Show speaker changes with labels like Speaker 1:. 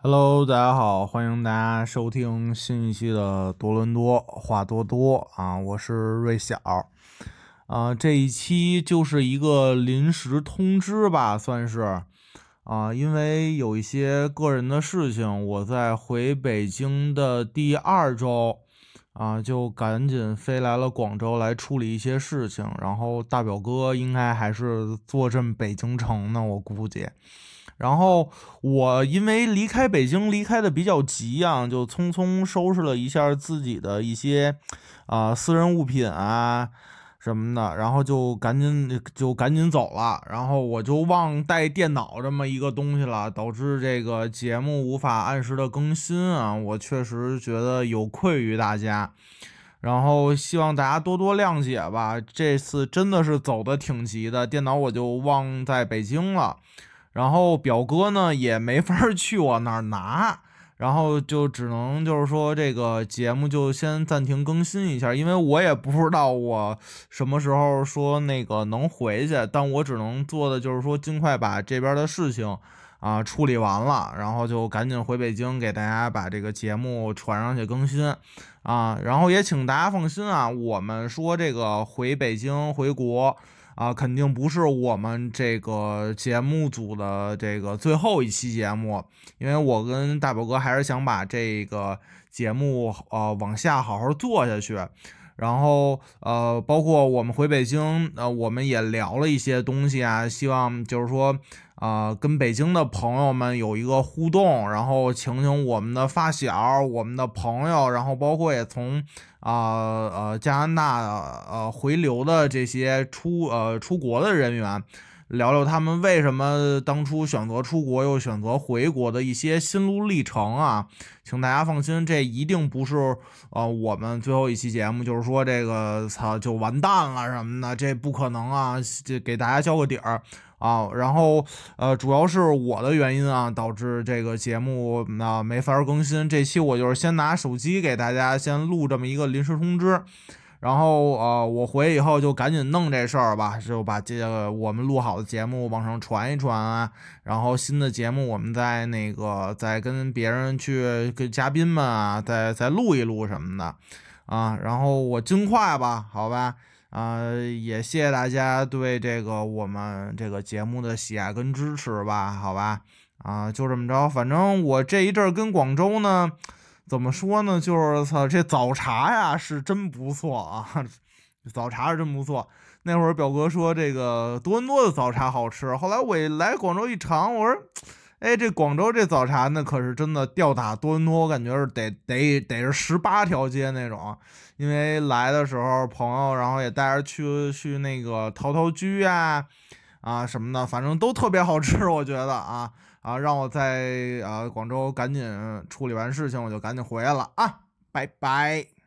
Speaker 1: Hello，大家好，欢迎大家收听新一期的多伦多话多多啊，我是瑞晓啊，这一期就是一个临时通知吧，算是啊，因为有一些个人的事情，我在回北京的第二周啊，就赶紧飞来了广州来处理一些事情，然后大表哥应该还是坐镇北京城呢，我估计。然后我因为离开北京离开的比较急啊，就匆匆收拾了一下自己的一些啊私人物品啊什么的，然后就赶紧就赶紧走了。然后我就忘带电脑这么一个东西了，导致这个节目无法按时的更新啊。我确实觉得有愧于大家，然后希望大家多多谅解吧。这次真的是走的挺急的，电脑我就忘在北京了。然后表哥呢也没法去我那儿拿，然后就只能就是说这个节目就先暂停更新一下，因为我也不知道我什么时候说那个能回去，但我只能做的就是说尽快把这边的事情啊处理完了，然后就赶紧回北京给大家把这个节目传上去更新啊，然后也请大家放心啊，我们说这个回北京回国。啊，肯定不是我们这个节目组的这个最后一期节目，因为我跟大表哥还是想把这个节目呃往下好好做下去。然后呃，包括我们回北京，呃，我们也聊了一些东西啊，希望就是说啊，跟北京的朋友们有一个互动，然后请请我们的发小、我们的朋友，然后包括也从啊呃加拿大呃回流的这些出呃出国的人员。聊聊他们为什么当初选择出国又选择回国的一些心路历程啊，请大家放心，这一定不是呃我们最后一期节目，就是说这个操就完蛋了什么的，这不可能啊，这给大家交个底儿啊。然后呃主要是我的原因啊，导致这个节目啊没法更新。这期我就是先拿手机给大家先录这么一个临时通知。然后呃，我回去以后就赶紧弄这事儿吧，就把这个我们录好的节目往上传一传啊。然后新的节目我们再那个再跟别人去跟嘉宾们啊，再再录一录什么的啊。然后我尽快吧，好吧啊，也谢谢大家对这个我们这个节目的喜爱跟支持吧，好吧啊，就这么着。反正我这一阵儿跟广州呢。怎么说呢？就是操，这早茶呀是真不错啊，早茶是真不错。那会儿表哥说这个多伦多的早茶好吃，后来我一来广州一尝，我说，哎，这广州这早茶那可是真的吊打多伦多，我感觉是得得得是十八条街那种。因为来的时候朋友，然后也带着去去那个陶陶居啊啊什么的，反正都特别好吃，我觉得啊。啊，让我在啊广州赶紧处理完事情，我就赶紧回来了啊，拜拜。